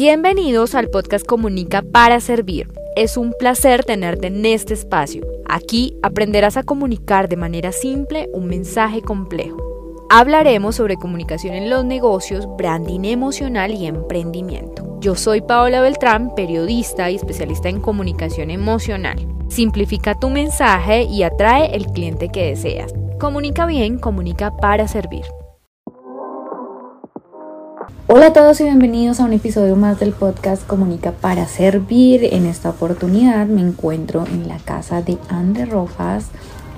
Bienvenidos al podcast Comunica para Servir. Es un placer tenerte en este espacio. Aquí aprenderás a comunicar de manera simple un mensaje complejo. Hablaremos sobre comunicación en los negocios, branding emocional y emprendimiento. Yo soy Paola Beltrán, periodista y especialista en comunicación emocional. Simplifica tu mensaje y atrae el cliente que deseas. Comunica bien, comunica para servir. Hola a todos y bienvenidos a un episodio más del podcast Comunica para Servir. En esta oportunidad me encuentro en la casa de Andre Rojas,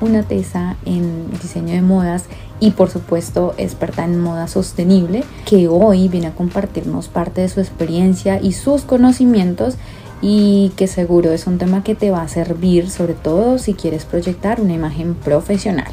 una tesa en diseño de modas y por supuesto experta en moda sostenible, que hoy viene a compartirnos parte de su experiencia y sus conocimientos y que seguro es un tema que te va a servir sobre todo si quieres proyectar una imagen profesional.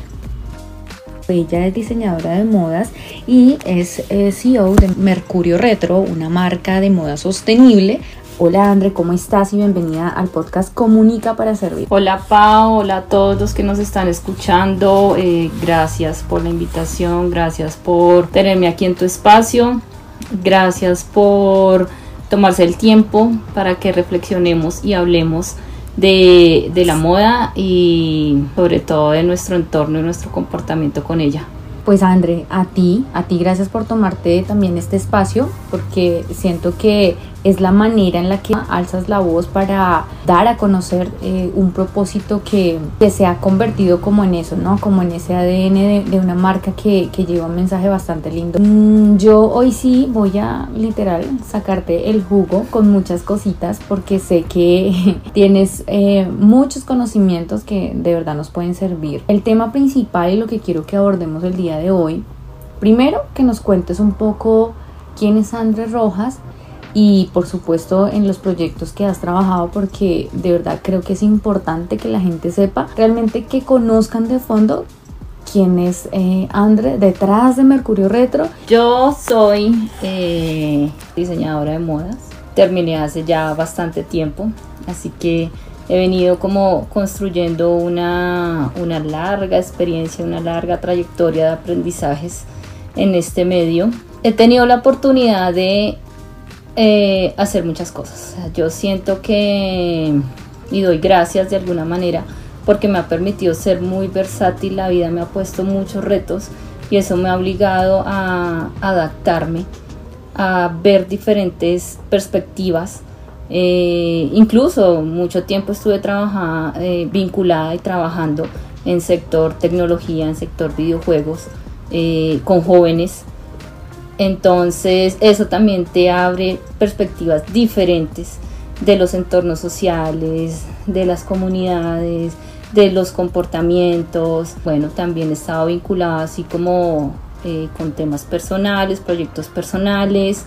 Ella es diseñadora de modas y es eh, CEO de Mercurio Retro, una marca de moda sostenible. Hola Andre, ¿cómo estás? Y bienvenida al podcast Comunica para Servir. Hola Pau, hola a todos los que nos están escuchando. Eh, gracias por la invitación, gracias por tenerme aquí en tu espacio, gracias por tomarse el tiempo para que reflexionemos y hablemos de, de la moda y sobre todo de nuestro entorno y nuestro comportamiento con ella. Pues André, a ti, a ti gracias por tomarte también este espacio, porque siento que es la manera en la que alzas la voz para dar a conocer eh, un propósito que, se ha convertido como en eso, ¿no? Como en ese ADN de, una marca que, lleva un mensaje bastante lindo. Mm, yo hoy sí voy a literal sacarte el jugo con muchas cositas porque sé que tienes eh, muchos conocimientos que de verdad nos pueden servir. El tema principal y lo que quiero que abordemos el día de hoy, primero que nos cuentes un poco quién es Andrés Rojas, y por supuesto en los proyectos que has trabajado porque de verdad creo que es importante que la gente sepa realmente que conozcan de fondo quién es eh, Andre detrás de Mercurio Retro. Yo soy eh, diseñadora de modas, terminé hace ya bastante tiempo, así que he venido como construyendo una, una larga experiencia, una larga trayectoria de aprendizajes en este medio. He tenido la oportunidad de eh, hacer muchas cosas. Yo siento que, y doy gracias de alguna manera, porque me ha permitido ser muy versátil, la vida me ha puesto muchos retos y eso me ha obligado a adaptarme, a ver diferentes perspectivas. Eh, incluso mucho tiempo estuve trabajada, eh, vinculada y trabajando en sector tecnología, en sector videojuegos, con jóvenes entonces eso también te abre perspectivas diferentes de los entornos sociales, de las comunidades, de los comportamientos. Bueno, también he estado vinculada así como eh, con temas personales, proyectos personales.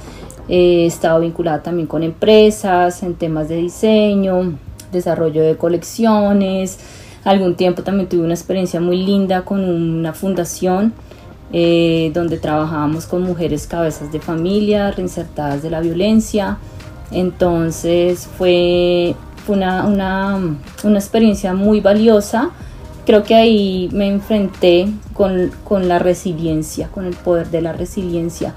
he estado vinculada también con empresas, en temas de diseño, desarrollo de colecciones. Algún tiempo también tuve una experiencia muy linda con una fundación eh, donde trabajábamos con mujeres cabezas de familia, reinsertadas de la violencia. Entonces fue, una, una, una, experiencia muy valiosa. Creo que ahí me enfrenté con, con la resiliencia, con el poder de la resiliencia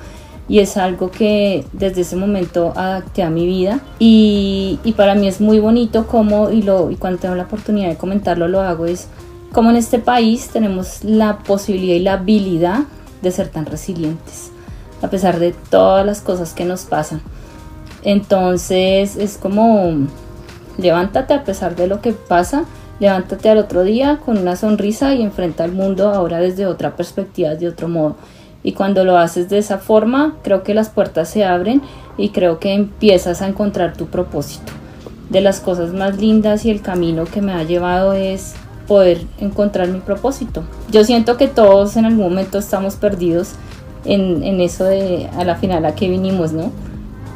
y es algo que desde ese momento adapté a mi vida y, y, para mí es muy bonito como y, lo, y cuando tengo la oportunidad de comentarlo lo hago es como en este país tenemos la posibilidad y la habilidad de ser tan resilientes, a pesar de todas las cosas que nos pasan. Entonces es como, levántate a pesar de lo que pasa, levántate al otro día con una sonrisa y enfrenta al mundo ahora desde otra perspectiva, de otro modo. Y cuando lo haces de esa forma, creo que las puertas se abren y creo que empiezas a encontrar tu propósito. De las cosas más lindas y el camino que me ha llevado es poder encontrar mi propósito. Yo siento que todos en algún momento estamos perdidos en, en eso de a la final a qué vinimos, ¿no?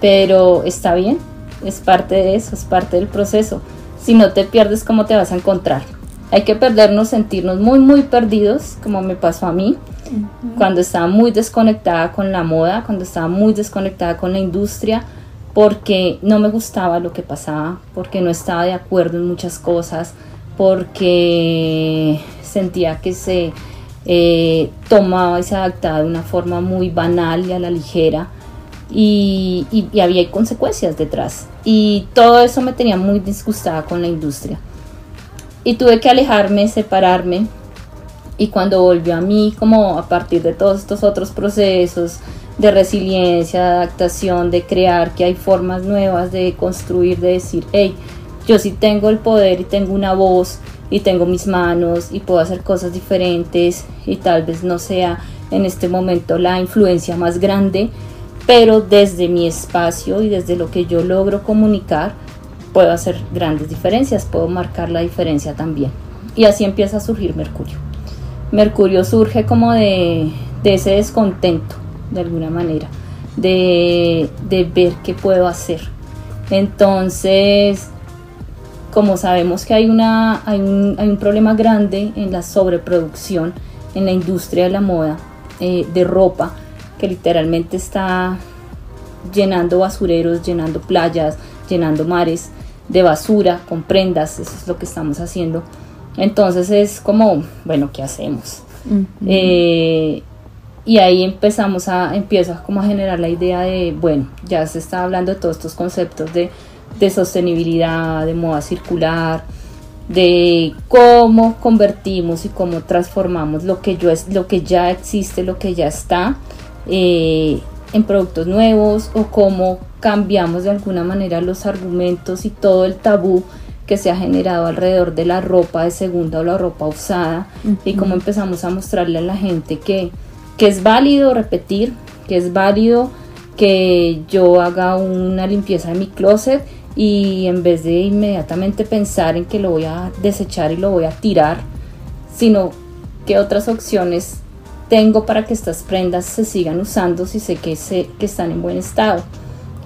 Pero está bien, es parte de eso, es parte del proceso. Si no te pierdes, ¿cómo te vas a encontrar? Hay que perdernos, sentirnos muy, muy perdidos, como me pasó a mí, cuando estaba muy desconectada con la moda, cuando estaba muy desconectada con la industria, porque no me gustaba lo que pasaba, porque no estaba de acuerdo en muchas cosas, porque sentía que se eh, tomaba y se adaptaba de una forma muy banal y a la ligera y, y, había consecuencias detrás. Y todo eso me tenía muy disgustada con la industria. Y tuve que alejarme, separarme. Y cuando volvió a mí, como a partir de todos estos otros procesos de resiliencia, de adaptación, de crear, que hay formas nuevas de construir, de decir, hey, yo sí tengo el poder y tengo una voz y tengo mis manos y puedo hacer cosas diferentes y tal vez no sea en este momento la influencia más grande, pero desde mi espacio y desde lo que yo logro comunicar, puedo hacer grandes diferencias, puedo marcar la diferencia también. Y así empieza a surgir Mercurio. Mercurio surge como de, ese descontento, de alguna manera, de, ver qué puedo hacer. Entonces, como sabemos que hay, una, hay, un, hay un problema grande en la sobreproducción en la industria de la moda, eh, de ropa, que literalmente está llenando basureros, llenando playas, llenando mares de basura con prendas, eso es lo que estamos haciendo. Entonces es como, bueno, ¿qué hacemos? Eh, y ahí empezamos a, empieza como a generar la idea de, bueno, ya se está hablando de todos estos conceptos de, de sostenibilidad, de moda circular, de cómo convertimos y cómo transformamos lo que, yo es, lo que ya existe, lo que ya está, eh, en productos nuevos o cómo cambiamos de alguna manera los argumentos y todo el tabú que se ha generado alrededor de la ropa de segunda o la ropa usada y cómo empezamos a mostrarle a la gente que, que es válido repetir, que es válido que yo haga una limpieza de mi closet y en vez de inmediatamente pensar en que lo voy a desechar y lo voy a tirar, sino que otras opciones tengo para que estas prendas se sigan usando si sé que, sé que están en buen estado.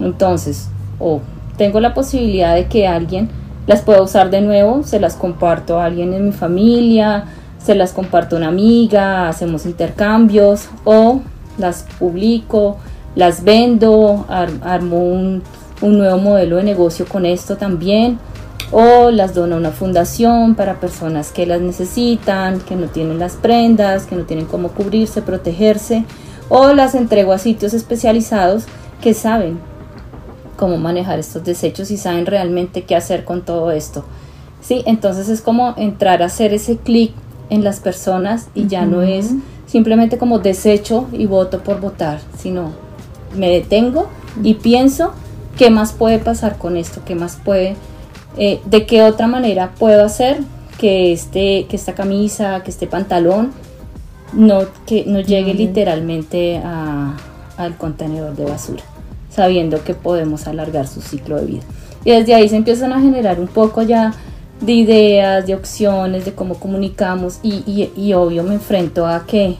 Entonces, o tengo la posibilidad de que alguien las pueda usar de nuevo, se las comparto a alguien en mi familia, se las comparto a una amiga, hacemos intercambios o las publico, las vendo, armo un un nuevo modelo de negocio con esto también o las dona una fundación para personas que las necesitan, que no tienen las prendas, que no tienen cómo cubrirse, protegerse, o las entrego a sitios especializados que saben cómo manejar estos desechos y saben realmente qué hacer con todo esto. Sí, entonces es como entrar a hacer ese clic en las personas y ya no es simplemente como desecho y voto por votar, sino me detengo y pienso ¿Qué más puede pasar con esto? ¿Qué más puede, eh, de qué otra manera puedo hacer que, este, que esta camisa, que este pantalón no, que no llegue literalmente al contenedor de basura, sabiendo que podemos alargar su ciclo de vida. Y desde ahí se empiezan a generar un poco ya de ideas, de opciones, de cómo comunicamos y, y obvio me enfrento a que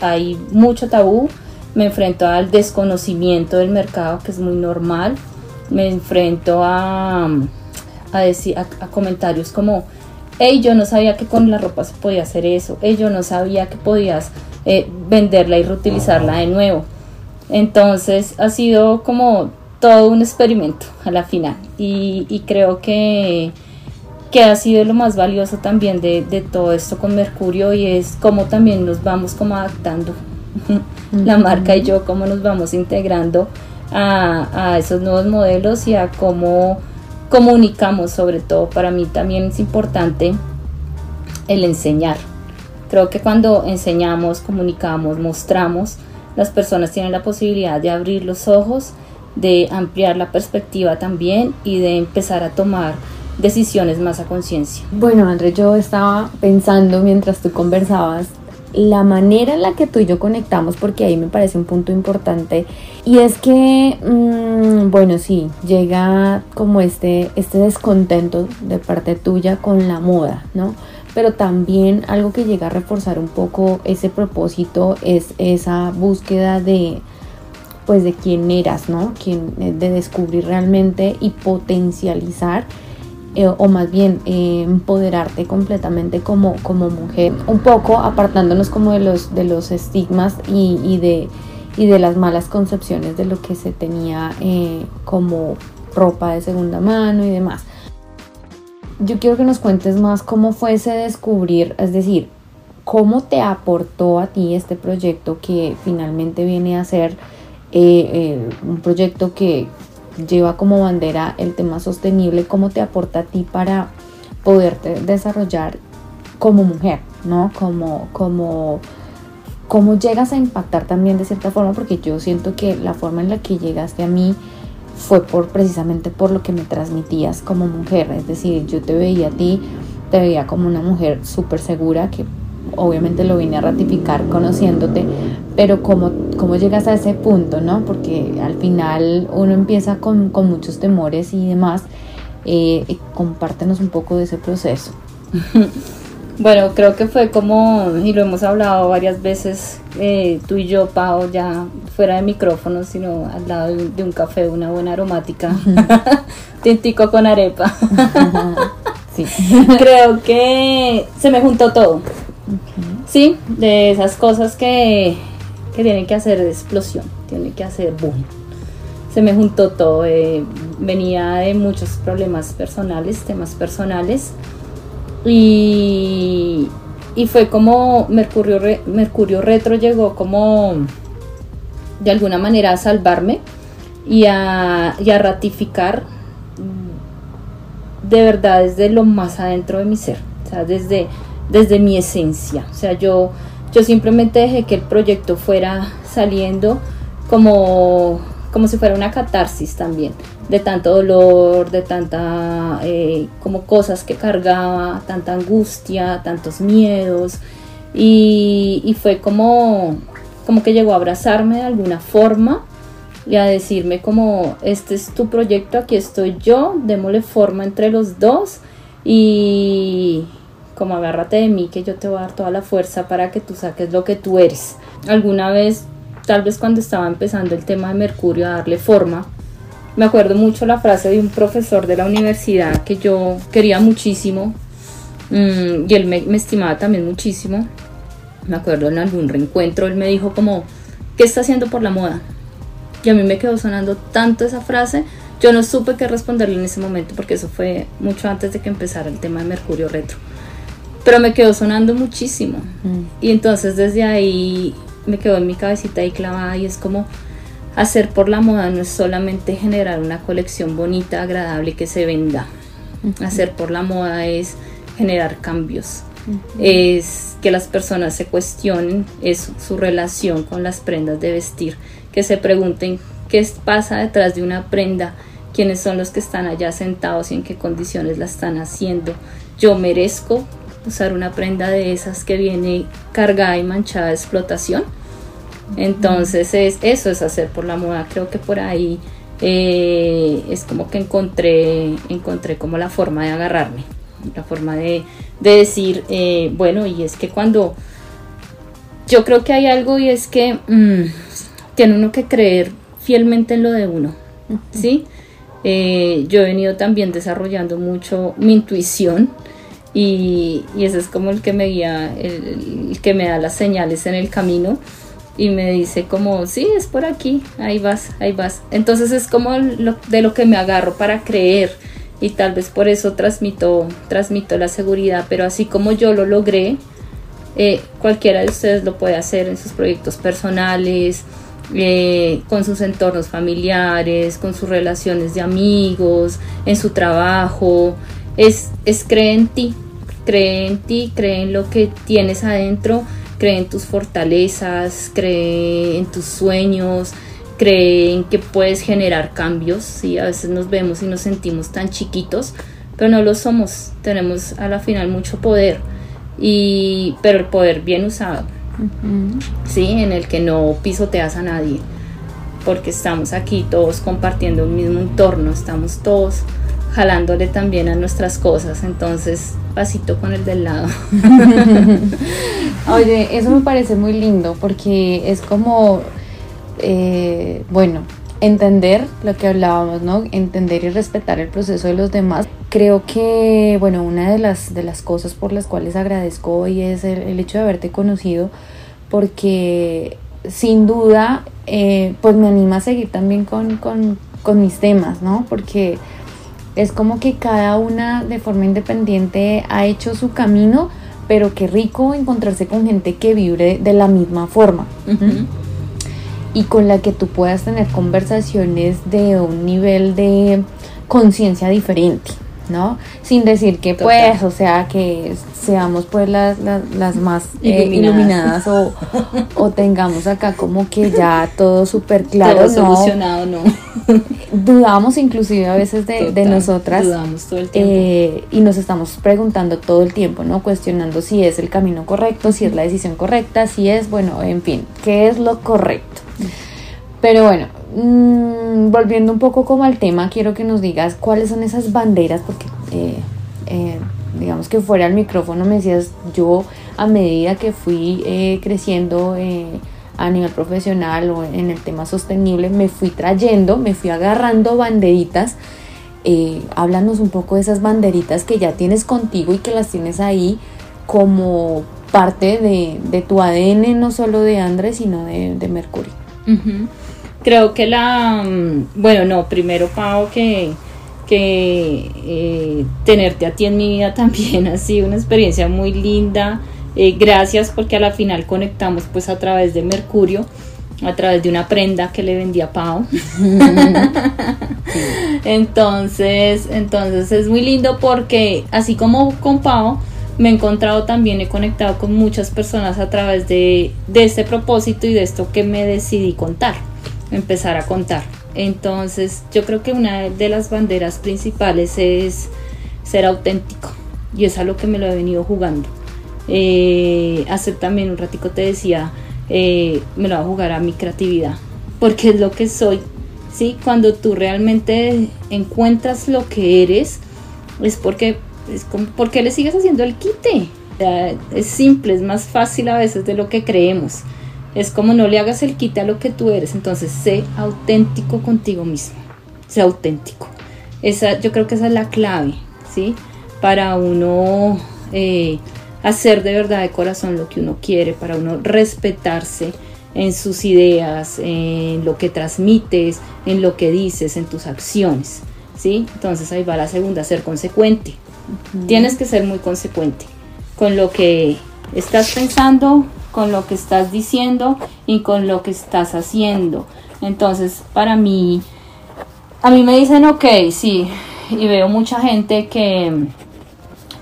hay mucho tabú, me enfrento al desconocimiento del mercado que es muy normal, me enfrento a, a, decir, a, comentarios como, hey, yo no sabía que con la ropa se podía hacer eso, hey, yo no sabía que podías eh, venderla y reutilizarla de nuevo. Entonces ha sido como todo un experimento a la final. Y, creo que, que ha sido lo más valioso también de, de, todo esto con Mercurio y es cómo también nos vamos como adaptando. La marca y yo, cómo nos vamos integrando a, esos nuevos modelos y a cómo comunicamos sobre todo. Para mí también es importante el enseñar. Creo que cuando enseñamos, comunicamos, mostramos, las personas tienen la posibilidad de abrir los ojos, de ampliar la perspectiva también y de empezar a tomar decisiones más a conciencia. Bueno, André, yo estaba pensando mientras tú conversabas la manera en la que tú y yo conectamos, porque ahí me parece un punto importante, y es que, mm, bueno, sí, llega como este, este descontento de parte tuya con la moda, ¿no? Pero también algo que llega a reforzar un poco ese propósito es esa búsqueda de, pues, de quién eras, ¿no? de descubrir realmente y potencializar eh, o más bien eh, empoderarte completamente como, como mujer, un poco apartándonos como de los, de los estigmas y, de, y de las malas concepciones de lo que se tenía eh, como ropa de segunda mano y demás. Yo quiero que nos cuentes más cómo fue ese descubrir, es decir, cómo te aportó a ti este proyecto que finalmente viene a ser un proyecto que lleva como bandera el tema sostenible, ¿cómo te aporta a ti para poderte desarrollar como mujer, ¿no? Como, como, cómo llegas a impactar también de cierta forma, porque yo siento que la forma en la que llegaste a mí fue por precisamente por lo que me transmitías como mujer, es decir, yo te veía a ti, te veía como una mujer súper segura que obviamente lo vine a ratificar conociéndote, pero cómo, cómo llegas a ese punto, ¿no? Porque al final uno empieza con, muchos temores y demás. Eh, compártenos un poco de ese proceso. Bueno, creo que fue como, y lo hemos hablado varias veces, eh, tú y yo, Pau, ya fuera de micrófono, sino al lado de un, café, una buena aromática, tintico con arepa. sí. Creo que se me juntó todo. Sí, de esas cosas que, que tienen que hacer explosión, tienen que hacer boom. Se me juntó todo, eh, venía de muchos problemas personales, temas personales, y, y fue como Mercurio, Mercurio Retro llegó como de alguna manera a salvarme y a, y a ratificar de verdad desde lo más adentro de mi ser, o sea, desde desde mi esencia. O sea, yo, yo simplemente dejé que el proyecto fuera saliendo como, como si fuera una catarsis también, de tanto dolor, de tanta, eh, como cosas que cargaba, tanta angustia, tantos miedos. Y, y, fue como, como que llegó a abrazarme de alguna forma y a decirme como, este es tu proyecto, aquí estoy yo, démosle forma entre los dos y, como agárrate de mí que yo te voy a dar toda la fuerza para que tú saques lo que tú eres. Alguna vez, tal vez cuando estaba empezando el tema de Mercurio a darle forma, me acuerdo mucho la frase de un profesor de la universidad que yo quería muchísimo mm, y él me, estimaba también muchísimo. Me acuerdo en algún reencuentro, él me dijo como, ¿qué está haciendo por la moda? Y a mí me quedó sonando tanto esa frase, yo no supe qué responderle en ese momento porque eso fue mucho antes de que empezara el tema de Mercurio Retro pero me quedó sonando muchísimo. Mm. Y entonces desde ahí me quedó en mi cabecita ahí clavada y es como hacer por la moda no es solamente generar una colección bonita, agradable que se venda. Hacer por la moda es generar cambios. Es que las personas se cuestionen eso, su relación con las prendas de vestir, que se pregunten qué pasa detrás de una prenda, quiénes son los que están allá sentados y en qué condiciones la están haciendo. Yo merezco usar una prenda de esas que viene cargada y manchada de explotación. Entonces es, eso es hacer por la moda. Creo que por ahí eh, es como que encontré, encontré como la forma de agarrarme, la forma de, decir, eh, bueno, y es que cuando yo creo que hay algo y es que mm, tiene uno que creer fielmente en lo de uno, ¿sí? Eh, yo he venido también desarrollando mucho mi intuición, y, ese es como el que me guía, el, que me da las señales en el camino y me dice como, sí, es por aquí, ahí vas, ahí vas. Entonces es como de lo que me agarro para creer y tal vez por eso transmito, transmito la seguridad, pero así como yo lo logré, eh, cualquiera de ustedes lo puede hacer en sus proyectos personales, eh, con sus entornos familiares, con sus relaciones de amigos, en su trabajo. Es, es creer en ti, cree en ti, cree en lo que tienes adentro, cree en tus fortalezas, cree en tus sueños, cree en que puedes generar cambios. ¿sí? A veces nos vemos y nos sentimos tan chiquitos, pero no lo somos. Tenemos a la final mucho poder, y, pero el poder bien usado, ¿sí? en el que no pisoteas a nadie, porque estamos aquí todos compartiendo un mismo entorno, estamos todos jalándole también a nuestras cosas. Entonces, pasito con el del lado. Oye, eso me parece muy lindo porque es como, eh, bueno, entender lo que hablábamos, ¿no? Entender y respetar el proceso de los demás. Creo que, bueno, una de las, de las cosas por las cuales agradezco hoy es el, hecho de haberte conocido porque sin duda, eh, pues me anima a seguir también con, con, con mis temas, ¿no? Porque es como que cada una de forma independiente ha hecho su camino, pero qué rico encontrarse con gente que vibre de la misma forma. y con la que tú puedas tener conversaciones de un nivel de conciencia diferente. ¿No? Sin decir que pues, o sea, que seamos pues las, las, más eh, iluminadas, o, tengamos acá como que ya todo súper claro. Todo solucionado, no. Dudamos inclusive a veces de, nosotras. Dudamos todo el tiempo. Eh, y nos estamos preguntando todo el tiempo, ¿no? Cuestionando si es el camino correcto, si es la decisión correcta, si es, bueno, en fin, ¿qué es lo correcto? Pero bueno, Mm, volviendo un poco como al tema, quiero que nos digas cuáles son esas banderas, porque eh, eh, digamos que fuera el micrófono me decías, yo a medida que fui eh, creciendo a nivel profesional o en el tema sostenible, me fui trayendo, me fui agarrando banderitas. háblanos un poco de esas banderitas que ya tienes contigo y que las tienes ahí como parte de, tu ADN, no solo de Andrés, sino de, Mercurio. Creo que la, mm, bueno, no, primero Pau, que, que eh, tenerte a ti en mi vida también ha sido una experiencia muy linda. Eh, gracias porque a la final conectamos pues a través de Mercurio, a través de una prenda que le vendía a Pau. entonces, entonces es muy lindo porque así como con Pau, me he encontrado también, he conectado con muchas personas a través de, de este propósito y de esto que me decidí contar empezar a contar. Entonces yo creo que una de las banderas principales es ser auténtico y es a lo que me lo he venido jugando. Eh, hacer también un ratico te decía, eh, me lo voy a jugar a mi creatividad, porque es lo que soy. ¿sí? Cuando tú realmente encuentras lo que eres, es porque, es como, porque le sigues haciendo el quite. es simple, es más fácil a veces de lo que creemos. Es como no le hagas el quite a lo que tú eres, entonces sé auténtico contigo mismo, sé auténtico. Esa, yo creo que esa es la clave, ¿sí? Para uno eh, hacer de verdad de corazón lo que uno quiere, para uno respetarse en sus ideas, en lo que transmites, en lo que dices, en tus acciones, ¿sí? Entonces ahí va la segunda, ser consecuente. Tienes que ser muy consecuente con lo que estás pensando, con lo que estás diciendo y con lo que estás haciendo. Entonces, para mí, a mí me dicen, ok, sí, y veo mucha gente que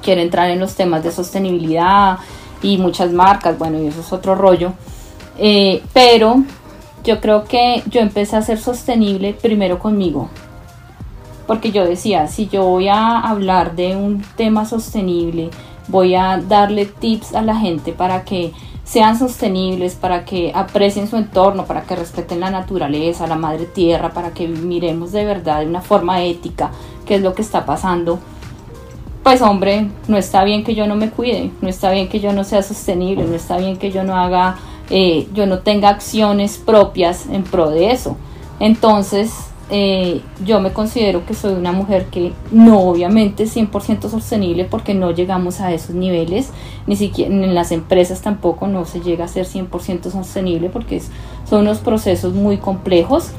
quiere entrar en los temas de sostenibilidad y muchas marcas, bueno, y eso es otro rollo. Eh, pero yo creo que yo empecé a ser sostenible primero conmigo. Porque yo decía, si yo voy a hablar de un tema sostenible, voy a darle tips a la gente para que sean sostenibles, para que aprecien su entorno, para que respeten la naturaleza, la madre tierra, para que miremos de verdad de una forma ética qué es lo que está pasando. Pues hombre, no está bien que yo no me cuide, no está bien que yo no sea sostenible, no está bien que yo no haga, eh, yo no tenga acciones propias en pro de eso. Entonces, eh, yo me considero que soy una mujer que no obviamente es 100% sostenible porque no llegamos a esos niveles, ni siquiera en las empresas tampoco no se llega a ser 100% sostenible porque son unos procesos muy complejos,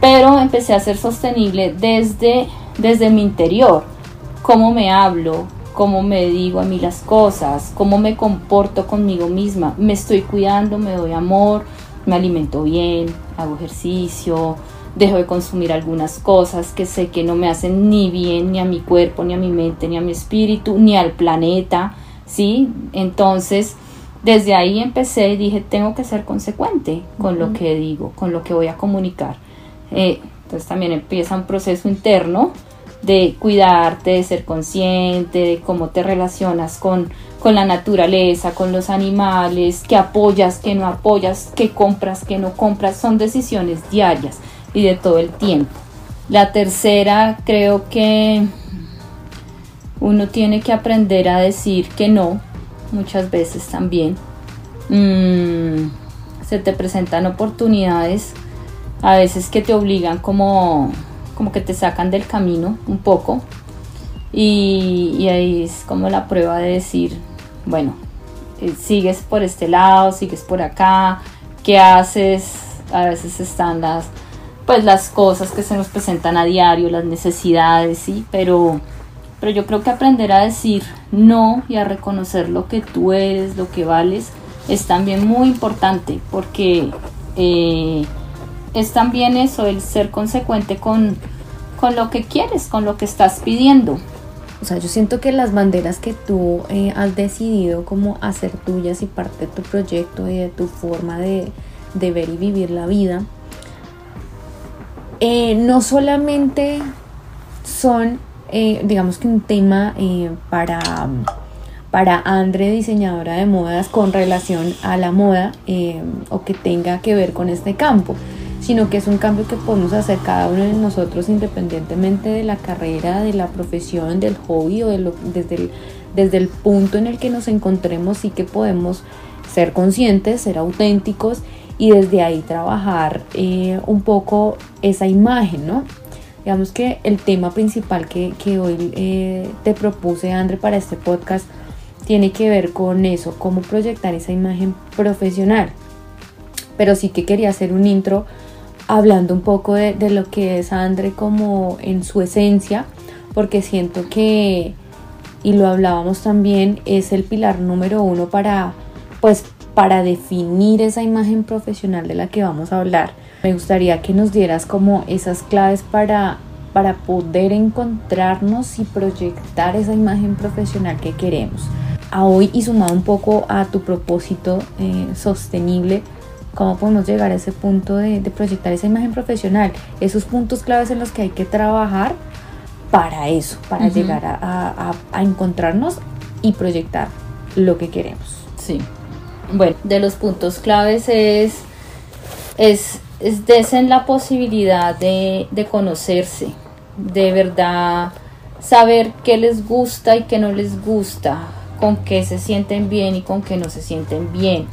pero empecé a ser sostenible desde, desde mi interior, cómo me hablo, cómo me digo a mí las cosas, cómo me comporto conmigo misma, me estoy cuidando, me doy amor, me alimento bien, hago ejercicio, dejo de consumir algunas cosas que sé que no me hacen ni bien ni a mi cuerpo, ni a mi mente, ni a mi espíritu, ni al planeta, ¿sí? Entonces, desde ahí empecé y dije, tengo que ser consecuente con lo que digo, con lo que voy a comunicar. Eh, entonces también empieza un proceso interno de cuidarte, de ser consciente, de cómo te relacionas con, con la naturaleza, con los animales, qué apoyas, qué no apoyas, qué compras, qué no compras, son decisiones diarias y de todo el tiempo. La tercera, creo que uno tiene que aprender a decir que no, muchas veces también. Mm, se te presentan oportunidades a veces que te obligan como, como que te sacan del camino un poco. Y, y ahí es como la prueba de decir, bueno, eh, sigues por este lado, sigues por acá, ¿qué haces? A veces están las pues las cosas que se nos presentan a diario, las necesidades, sí, pero, pero yo creo que aprender a decir no y a reconocer lo que tú eres, lo que vales, es también muy importante porque eh, es también eso, el ser consecuente con, con lo que quieres, con lo que estás pidiendo. O sea, yo siento que las banderas que tú eh, has decidido como hacer tuyas y parte de tu proyecto y de tu forma de, de ver y vivir la vida, eh, no solamente son, eh, digamos que un tema para, para Andre, diseñadora de modas, con relación a la moda o que tenga que ver con este campo, sino que es un cambio que podemos hacer cada uno de nosotros independientemente de la carrera, de la profesión, del hobby o desde, el, desde el punto en el que nos encontremos sí que podemos ser conscientes, ser auténticos y desde ahí trabajar eh, un poco esa imagen, ¿no? Digamos que el tema principal que, que hoy eh, te propuse, André, para este podcast tiene que ver con eso, cómo proyectar esa imagen profesional. Pero sí que quería hacer un intro hablando un poco de, lo que es Andre como en su esencia, porque siento que, y lo hablábamos también, es el pilar número uno para, pues, para definir esa imagen profesional de la que vamos a hablar. Me gustaría que nos dieras como esas claves para, para poder encontrarnos y proyectar esa imagen profesional que queremos. A hoy y sumado un poco a tu propósito eh, sostenible, cómo podemos llegar a ese punto de, proyectar esa imagen profesional, esos puntos claves en los que hay que trabajar para eso, para llegar a, encontrarnos y proyectar lo que queremos. Sí. Bueno, de los puntos claves es, es, es desen la posibilidad de, de conocerse, de verdad saber qué les gusta y qué no les gusta, con qué se sienten bien y con qué no se sienten bien.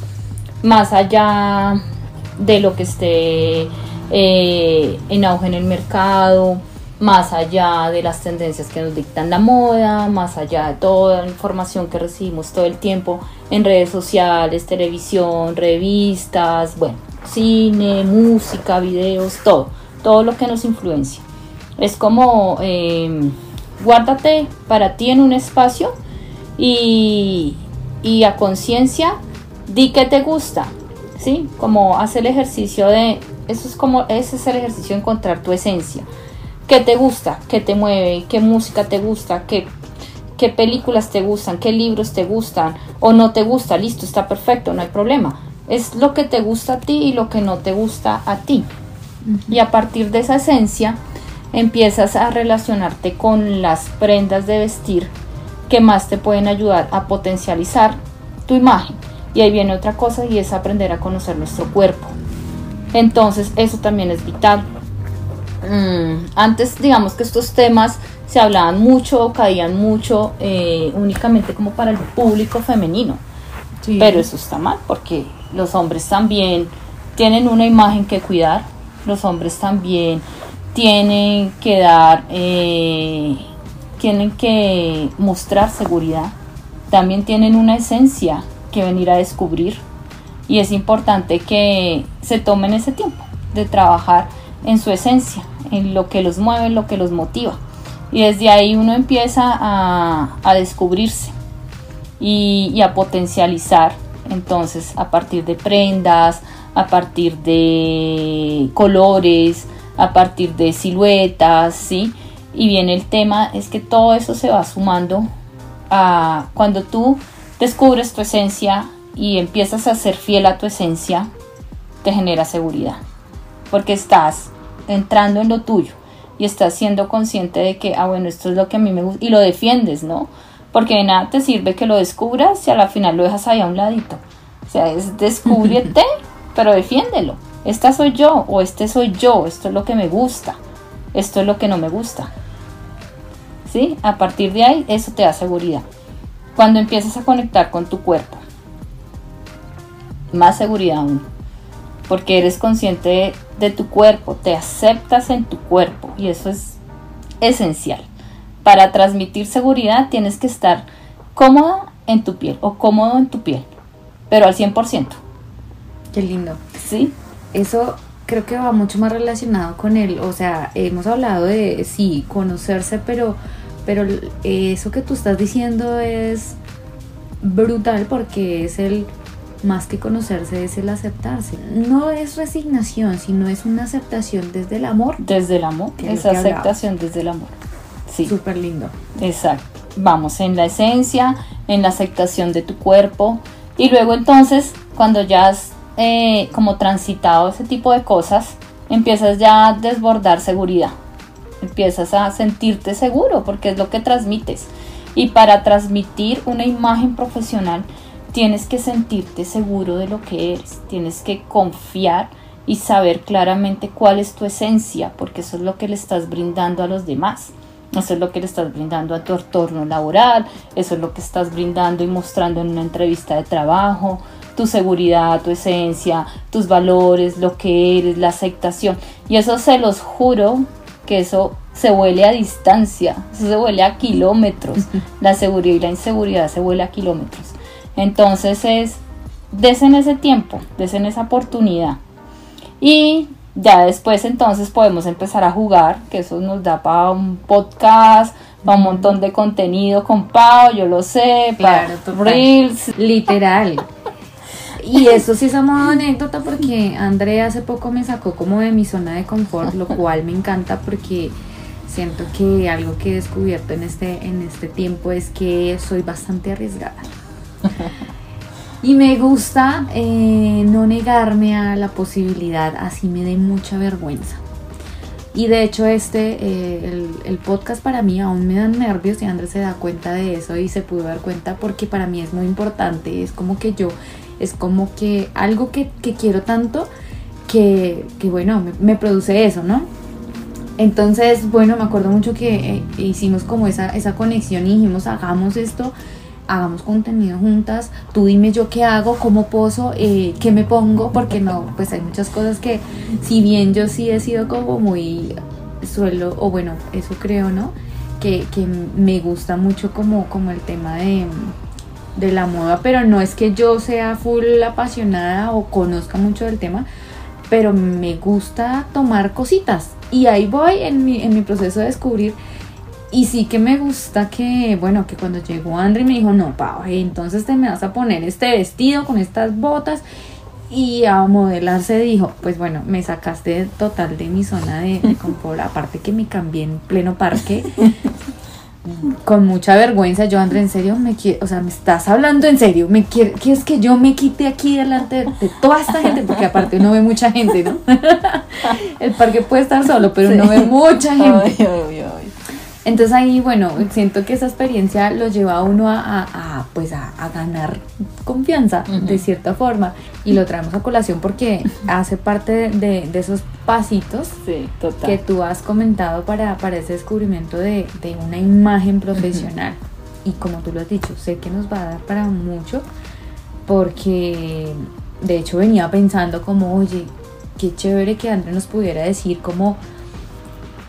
Más allá de lo que esté eh, en auge en el mercado, más allá de las tendencias que nos dictan la moda, más allá de toda la información que recibimos todo el tiempo en redes sociales, televisión, revistas, bueno, cine, música, videos, todo, todo lo que nos influencia. Es como em, guárdate para ti en un espacio y, y a conciencia di que te gusta, ¿sí? Como hace el ejercicio de, eso es como, ese es el ejercicio de encontrar tu esencia. ¿Qué te gusta? ¿Qué te mueve? ¿Qué música te gusta? ¿Qué, qué películas te gustan? ¿Qué libros te gustan? ¿O no te gusta? Listo, está perfecto, no hay problema. Es lo que te gusta a ti y lo que no te gusta a ti. Y a partir de esa esencia empiezas a relacionarte con las prendas de vestir que más te pueden ayudar a potencializar tu imagen. Y ahí viene otra cosa y es aprender a conocer nuestro cuerpo. Entonces eso también es vital. Mm, antes digamos que estos temas se hablaban mucho, caían mucho eh, únicamente como para el público femenino. Pero eso está mal porque los hombres también tienen una imagen que cuidar, los hombres también tienen que dar, eh, tienen que mostrar seguridad, también tienen una esencia que venir a descubrir. Y es importante que se tomen ese tiempo de trabajar en su esencia, en lo que los mueve, en lo que los motiva. Y desde ahí uno empieza a, descubrirse y, a potencializar. Entonces, a partir de prendas, a partir de colores, a partir de siluetas, ¿sí? Y viene el tema, es que todo eso se va sumando a cuando tú descubres tu esencia y empiezas a ser fiel a tu esencia, te genera seguridad. Porque estás entrando en lo tuyo y estás siendo consciente de que, ah, bueno, esto es lo que a mí me gusta y lo defiendes, ¿no? Porque de nada te sirve que lo descubras si a la final lo dejas ahí a un ladito. O sea, es descúbrete, pero defiéndelo. Esta soy yo o este soy yo, esto es lo que me gusta, esto es lo que no me gusta. ¿Sí? A partir de ahí, eso te da seguridad. Cuando empiezas a conectar con tu cuerpo, más seguridad aún, porque eres consciente de, tu cuerpo, te aceptas en tu cuerpo y eso es esencial. Para transmitir seguridad tienes que estar cómoda en tu piel o cómodo en tu piel, pero al 100%. Qué lindo. Sí. Eso creo que va mucho más relacionado con él, o sea, hemos hablado de sí, conocerse, pero pero eso que tú estás diciendo es brutal porque es el más que conocerse es el aceptarse. No es resignación, sino es una aceptación desde el amor. Desde el amor, es aceptación desde el amor. Sí. Súper lindo. Exacto. Vamos en la esencia, en la aceptación de tu cuerpo. Y luego entonces, cuando ya has eh, como transitado ese tipo de cosas, empiezas ya a desbordar seguridad. Empiezas a sentirte seguro porque es lo que transmites. Y para transmitir una imagen profesional, tienes que sentirte seguro de lo que eres. Tienes que confiar y saber claramente cuál es tu esencia, porque eso es lo que le estás brindando a los demás. Eso es lo que le estás brindando a tu entorno laboral, eso es lo que estás brindando y mostrando en una entrevista de trabajo, tu seguridad, tu esencia, tus valores, lo que eres, la aceptación. Y eso se los juro que eso se huele a distancia, eso se huele a kilómetros. La seguridad y la inseguridad se huele a kilómetros. Entonces es, desen ese tiempo, desen esa oportunidad. Y ya después entonces podemos empezar a jugar, que eso nos da para un podcast, para un montón de contenido con Pau, yo lo sé, para Claro. Reels. Literal. Y eso sí es a modo anécdota porque André hace poco me sacó como de mi zona de confort, lo cual me encanta porque siento que algo que he descubierto en este, en este tiempo es que soy bastante arriesgada. Y me gusta eh, no negarme a la posibilidad, así me dé mucha vergüenza. Y de hecho este, eh, el, el podcast para mí aún me dan nervios y Andrés se da cuenta de eso y se pudo dar cuenta porque para mí es muy importante, es como que yo, es como que algo que, que quiero tanto que, que bueno, me, produce eso, ¿no? Entonces, bueno, me acuerdo mucho que eh, hicimos como esa, esa conexión y dijimos, hagamos esto, hagamos contenido juntas, tú dime yo qué hago, cómo poso, eh, qué me pongo, porque no, pues hay muchas cosas que, si bien yo sí he sido como muy suelo, o bueno, eso creo, ¿no? Que, que me gusta mucho como, como el tema de, de la moda, pero no es que yo sea full apasionada o conozca mucho del tema, pero me gusta tomar cositas y ahí voy en mi, en mi proceso de descubrir y sí que me gusta que, bueno, que cuando llegó André me dijo, no, Pau, entonces te me vas a poner este vestido con estas botas y a modelarse dijo, pues bueno, me sacaste total de mi zona de, de confort, aparte que me cambié en pleno parque. Con mucha vergüenza, yo André, en serio, me o sea, me estás hablando en serio, me quiere, quieres que yo me quite aquí delante de, de toda esta gente, porque aparte uno ve mucha gente, ¿no? El parque puede estar solo, pero uno ve mucha gente. Entonces ahí, bueno, siento que esa experiencia lo lleva a uno a, a- a, pues a, a ganar confianza de cierta forma y lo traemos a colación porque hace parte de, esos pasitos Sí, total. que tú has comentado para, para ese descubrimiento de, de una imagen profesional. Y como tú lo has dicho, sé que nos va a dar para mucho porque de hecho venía pensando como, oye, qué chévere que André nos pudiera decir como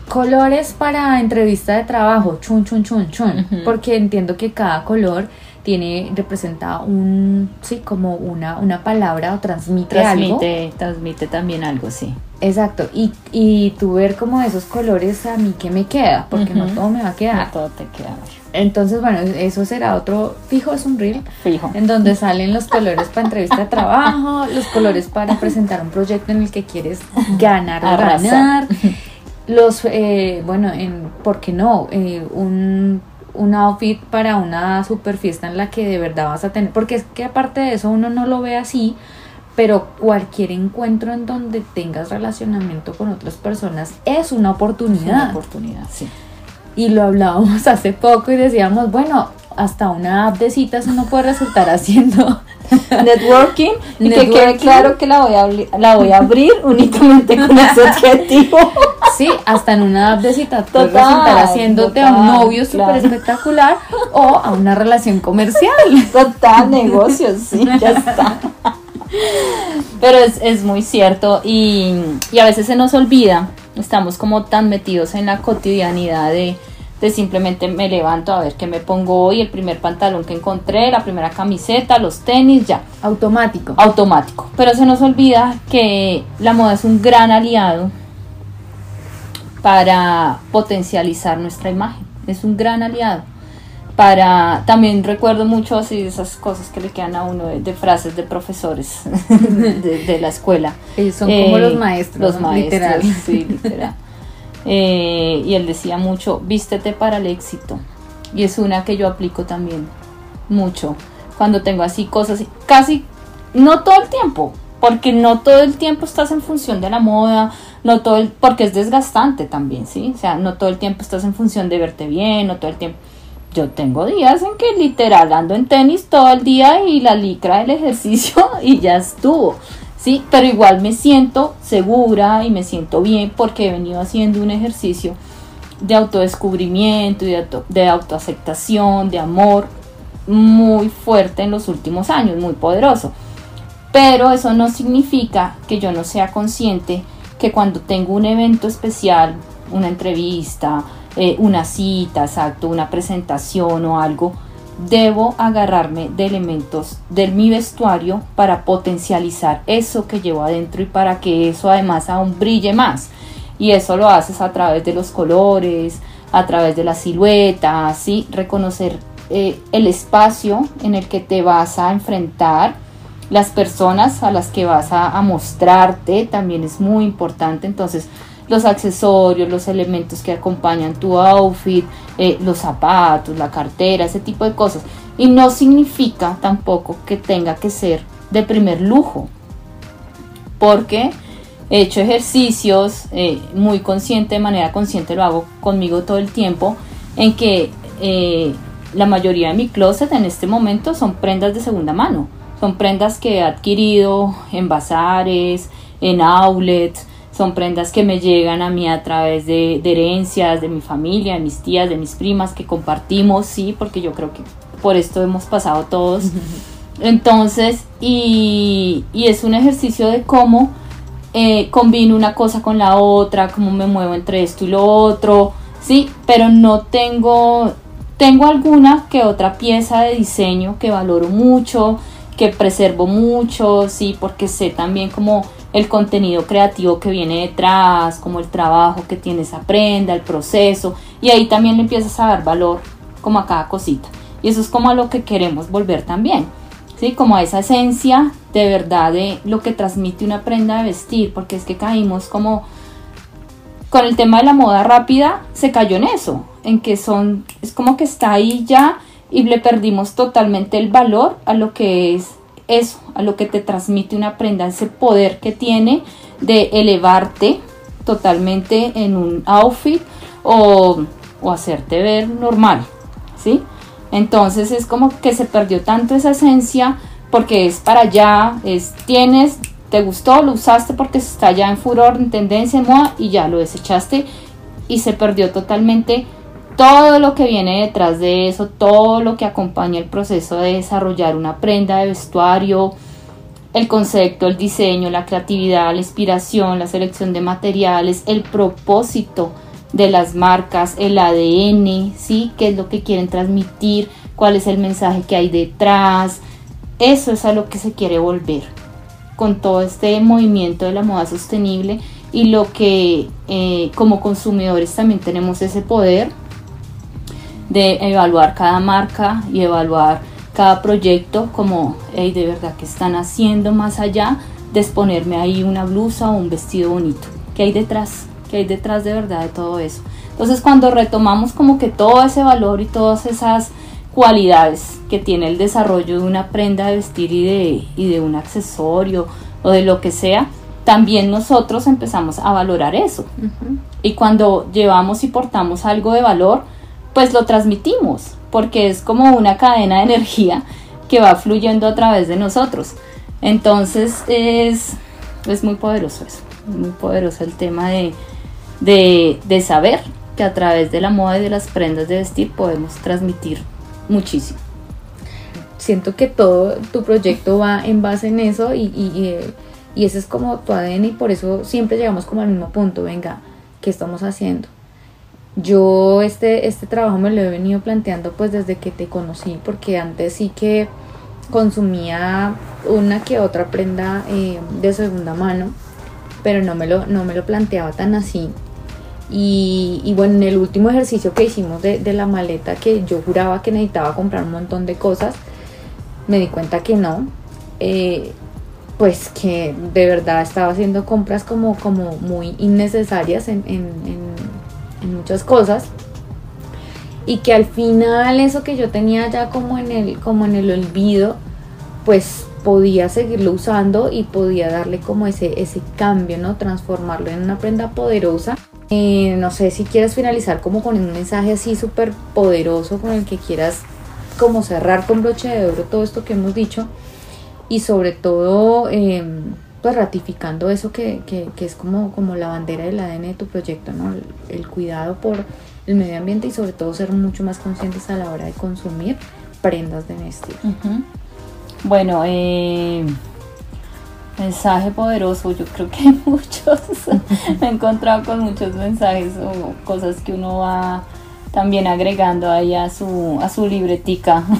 colores para entrevista de trabajo, chun, chun, chun, chun, porque entiendo que cada color tiene, representa un, sí, como una, una palabra o transmite, algo. transmite, transmite también algo, sí. Exacto, y, y tú ver como esos colores a mí que me queda, porque no todo me va a quedar. No todo te queda Entonces, bueno, eso será otro, fijo, es un reel, fijo. en donde salen los colores para entrevista de trabajo, los colores para presentar un proyecto en el que quieres ganar o Arrasar. ganar, los, eh, bueno, en, ¿por qué no? Eh, un, un outfit para una super fiesta en la que de verdad vas a tener, porque es que aparte de eso uno no lo ve así, pero cualquier encuentro en donde tengas relacionamiento con otras personas es una Es una oportunidad. oportunidad, sí. Y lo hablábamos hace poco y decíamos, bueno, hasta una app de citas uno puede resultar haciendo. Networking y que quede claro que la voy a, la voy a abrir únicamente con ese objetivo. Sí, hasta en una app de puedes Total, resultar haciéndote a un total, novio súper claro. espectacular o a una relación comercial. Total, negocios, sí, ya está. Pero es, es muy cierto y, y a veces se nos olvida, estamos como tan metidos en la cotidianidad de, de simplemente me levanto a ver qué me pongo hoy, el primer pantalón que encontré, la primera camiseta, los tenis, ya, Automático. automático. Pero se nos olvida que la moda es un gran aliado para potencializar nuestra imagen, es un gran aliado. para también recuerdo mucho así esas cosas que le quedan a uno de, frases de profesores de, la escuela son como los eh, maestros los maestros literal. sí literal eh, y él decía mucho vístete para el éxito y es una que yo aplico también mucho cuando tengo así cosas casi no todo el tiempo porque no todo el tiempo estás en función de la moda, no todo el, porque es desgastante también, ¿sí? O sea, no todo el tiempo estás en función de verte bien, no todo el tiempo. Yo tengo días en que literal ando en tenis todo el día y la licra del ejercicio y ya estuvo, ¿sí? Pero igual me siento segura y me siento bien porque he venido haciendo un ejercicio de autodescubrimiento y de, de autoaceptación, de amor muy fuerte en los últimos años, muy poderoso. Pero eso no significa que yo no sea consciente que cuando tengo un evento especial, una entrevista, eh, una cita, exacto, una presentación o algo, debo agarrarme de elementos de mi vestuario para potencializar eso que llevo adentro y para que eso además aún brille más. Y eso lo haces a través de los colores, a través de la silueta, ¿sí? reconocer eh, el espacio en el que te vas a enfrentar las personas a las que vas a, mostrarte también es muy importante. Entonces, los accesorios, los elementos que acompañan tu outfit, eh, los zapatos, la cartera, ese tipo de cosas. Y no significa tampoco que tenga que ser de primer lujo, porque he hecho ejercicios eh, muy consciente, de manera consciente lo hago conmigo todo el tiempo, en que eh, la mayoría de mi closet en este momento son prendas de segunda mano. Son prendas que he adquirido en bazares, en outlets, son prendas que me llegan a mí a través de, herencias de mi familia, de mis tías, de mis primas que compartimos, sí, porque yo creo que por esto hemos pasado todos. Entonces, y, es un ejercicio de cómo eh, combino una cosa con la otra, cómo me muevo entre esto y lo otro, sí, pero no tengo, tengo alguna que otra pieza de diseño que valoro mucho, que preservo mucho, sí, porque sé también como el contenido creativo que viene detrás, como el trabajo que tiene esa prenda, el proceso, y ahí también le empiezas a dar valor como a cada cosita. Y eso es como a lo que queremos volver también, ¿sí? Como a esa esencia de verdad de lo que transmite una prenda de vestir, porque es que caímos como con el tema de la moda rápida, se cayó en eso, en que son, es como que está ahí ya y le perdimos totalmente el valor a lo que es eso, a lo que te transmite una prenda, ese poder que tiene de elevarte totalmente en un outfit o, o hacerte ver normal, ¿sí? Entonces es como que se perdió tanto esa esencia porque es para allá, es tienes, te gustó, lo usaste porque está ya en furor, en tendencia, en moda y ya lo desechaste y se perdió totalmente todo lo que viene detrás de eso, todo lo que acompaña el proceso de desarrollar una prenda de vestuario, el concepto, el diseño, la creatividad, la inspiración, la selección de materiales, el propósito de las marcas, el ADN, ¿sí? ¿Qué es lo que quieren transmitir? ¿Cuál es el mensaje que hay detrás? Eso es a lo que se quiere volver con todo este movimiento de la moda sostenible y lo que eh, como consumidores también tenemos ese poder de evaluar cada marca y evaluar cada proyecto como de verdad que están haciendo más allá de exponerme ahí una blusa o un vestido bonito. ¿Qué hay detrás? ¿Qué hay detrás de verdad de todo eso? Entonces cuando retomamos como que todo ese valor y todas esas cualidades que tiene el desarrollo de una prenda de vestir y de, y de un accesorio o de lo que sea, también nosotros empezamos a valorar eso. Y cuando llevamos y portamos algo de valor, pues lo transmitimos, porque es como una cadena de energía que va fluyendo a través de nosotros. Entonces es, es muy poderoso eso, muy poderoso el tema de, de, saber que a través de la moda y de las prendas de vestir podemos transmitir muchísimo. Siento que todo tu proyecto va en base en eso y, y, y ese es como tu ADN y por eso siempre llegamos como al mismo punto, venga, ¿qué estamos haciendo? Yo este, este trabajo me lo he venido planteando pues desde que te conocí, porque antes sí que consumía una que otra prenda eh, de segunda mano, pero no me, lo, no me lo planteaba tan así. Y, bueno, en el último ejercicio que hicimos de, la maleta, que yo juraba que necesitaba comprar un montón de cosas, me di cuenta que no. Eh, pues que de verdad estaba haciendo compras como, como muy innecesarias en, muchas cosas. Y que al final eso que yo tenía ya como en el como en el olvido pues podía seguirlo usando y podía darle como ese ese cambio no transformarlo en una prenda poderosa. Eh, no sé si quieres finalizar como con un mensaje así súper poderoso con el que quieras como cerrar con broche de oro todo esto que hemos dicho. Y sobre todo em, pues ratificando eso que, es como, como la bandera del ADN de tu proyecto, ¿no? El, cuidado por el medio ambiente y sobre todo ser mucho más conscientes a la hora de consumir prendas de vestir. Bueno, eh, mensaje poderoso, yo creo que hay muchos, me he encontrado con muchos mensajes o cosas que uno va también agregando ahí a su, a su libretica.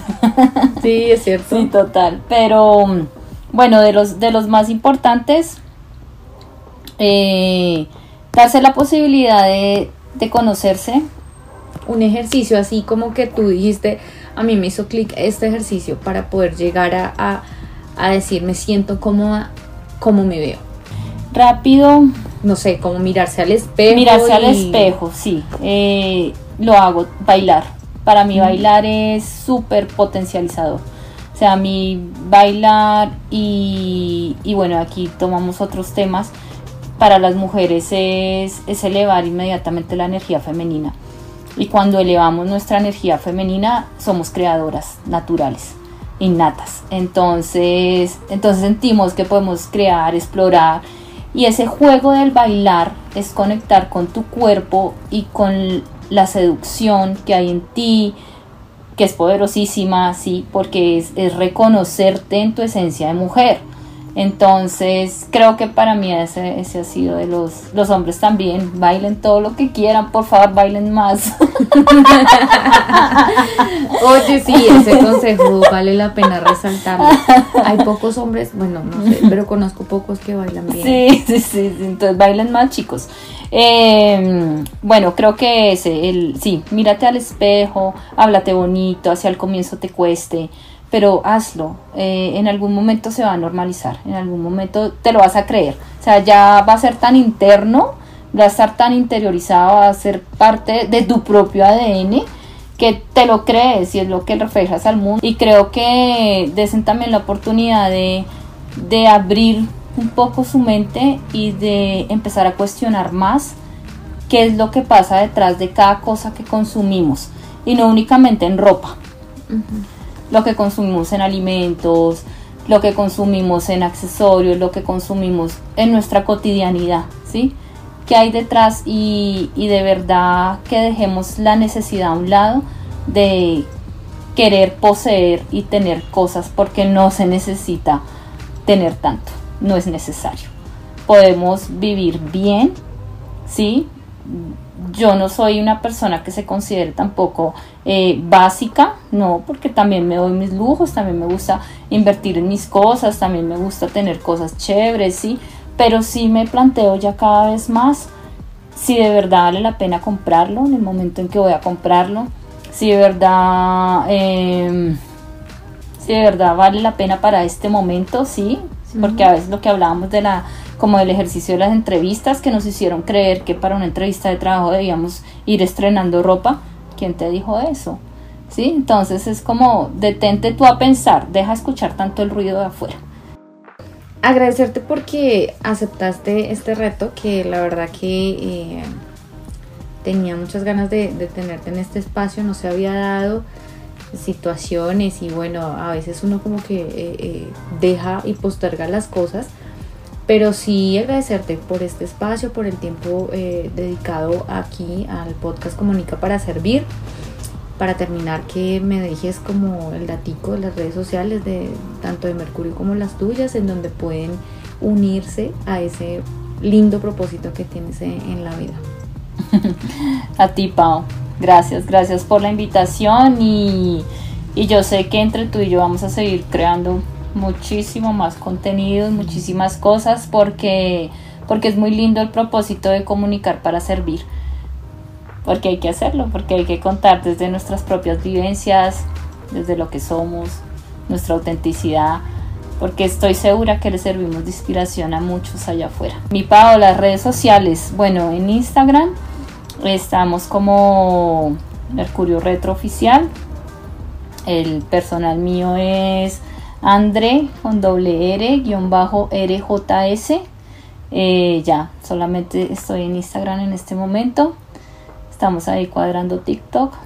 Sí, es cierto. sí, total. Pero bueno, de los, de los más importantes, eh, darse la posibilidad de, conocerse. Un ejercicio así como que tú dijiste, a mí me hizo clic este ejercicio para poder llegar a, a, decir me siento cómoda, cómo me veo. Rápido. No sé, como mirarse al espejo. Mirarse al espejo, sí. Eh, lo hago, bailar. Para mí bailar es súper potencializador. O sea, a mí bailar y, bueno, aquí tomamos otros temas. Para las mujeres es, es elevar inmediatamente la energía femenina. Y cuando elevamos nuestra energía femenina, somos creadoras naturales, innatas. Entonces, entonces sentimos que podemos crear, explorar. Y ese juego del bailar es conectar con tu cuerpo y con la seducción que hay en ti, que es poderosísima, sí, porque es, reconocerte en tu esencia de mujer. Entonces, creo que para mí ese, ese, ha sido de los, los hombres también. Bailen todo lo que quieran, por favor, bailen más. Oye, sí, ese consejo vale la pena resaltarlo. Hay pocos hombres, bueno, no sé, pero conozco pocos que bailan bien. Sí, sí, sí, entonces bailen más, chicos. Eh, bueno, creo que ese, el, sí, mírate al espejo, háblate bonito, hacia el comienzo te cueste, pero hazlo. Eh, en algún momento se va a normalizar, en algún momento te lo vas a creer. O sea, ya va a ser tan interno, va a estar tan interiorizado, va a ser parte de tu propio ADN que te lo crees y es lo que reflejas al mundo. Y creo que desen también la oportunidad de, de abrir un poco su mente y de empezar a cuestionar más qué es lo que pasa detrás de cada cosa que consumimos y no únicamente en ropa. Lo que consumimos en alimentos, lo que consumimos en accesorios, lo que consumimos en nuestra cotidianidad, ¿sí? ¿Qué hay detrás? Y, y de verdad que dejemos la necesidad a un lado de querer poseer y tener cosas porque no se necesita tener tanto no es necesario. Podemos vivir bien, ¿sí? Yo no soy una persona que se considere tampoco eh, básica, no, porque también me doy mis lujos, también me gusta invertir en mis cosas, también me gusta tener cosas chéveres, ¿sí? Pero sí me planteo ya cada vez más si de verdad vale la pena comprarlo en el momento en que voy a comprarlo, si de verdad, em, si de verdad vale la pena para este momento, sí, porque a veces lo que hablábamos de la como del ejercicio de las entrevistas que nos hicieron creer que para una entrevista de trabajo debíamos ir estrenando ropa, ¿quién te dijo eso? ¿Sí? Entonces es como detente tú a pensar, deja escuchar tanto el ruido de afuera. Agradecerte porque aceptaste este reto que la verdad que eh, tenía muchas ganas de, de tenerte en este espacio, no se había dado situaciones y bueno, a veces uno como que eh, eh, deja y posterga las cosas, pero sí agradecerte por este espacio, por el tiempo eh, dedicado aquí al podcast Comunica para Servir. Para terminar, que me dejes como el datico de las redes sociales de tanto de Mercurio como las tuyas, en donde pueden unirse a ese lindo propósito que tienes en la vida. a ti, Pau. Gracias, gracias por la invitación y, yo sé que entre tú y yo vamos a seguir creando muchísimo más contenido, muchísimas cosas porque, porque es muy lindo el propósito de comunicar para servir. porque hay que hacerlo, porque hay que contar desde nuestras propias vivencias, desde lo que somos, nuestra autenticidad, porque estoy segura que le servimos de inspiración a muchos allá afuera. Mi Pau, las redes sociales, bueno, en Instagram estamos como Mercurio Retro Oficial, el personal mío es Andre con doble R guion bajo RJS. Eh, ya, solamente estoy en Instagram en este momento. Estamos ahí cuadrando TikTok.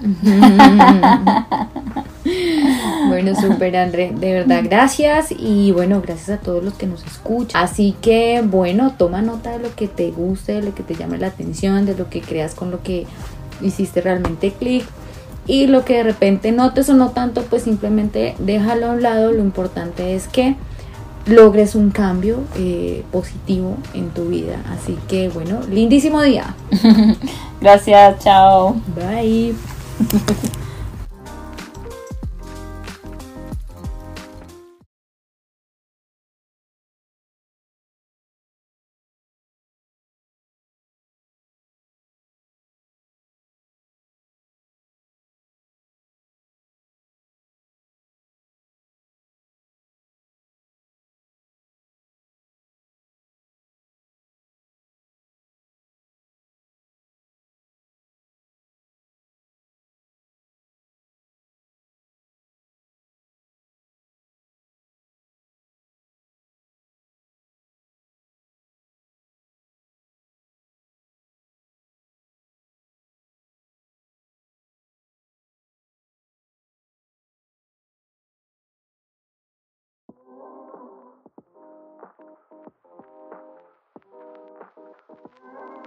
bueno, súper André, de verdad gracias y bueno, gracias a todos los que nos escuchan. Así que bueno, toma nota de lo que te guste, de lo que te llame la atención, de lo que creas con lo que hiciste realmente clic. Y lo que de repente notes o no tanto, pues simplemente déjalo a un lado. Lo importante es que logres un cambio eh, positivo en tu vida. Así que bueno, lindísimo día. Gracias, chao. Bye. Thank you.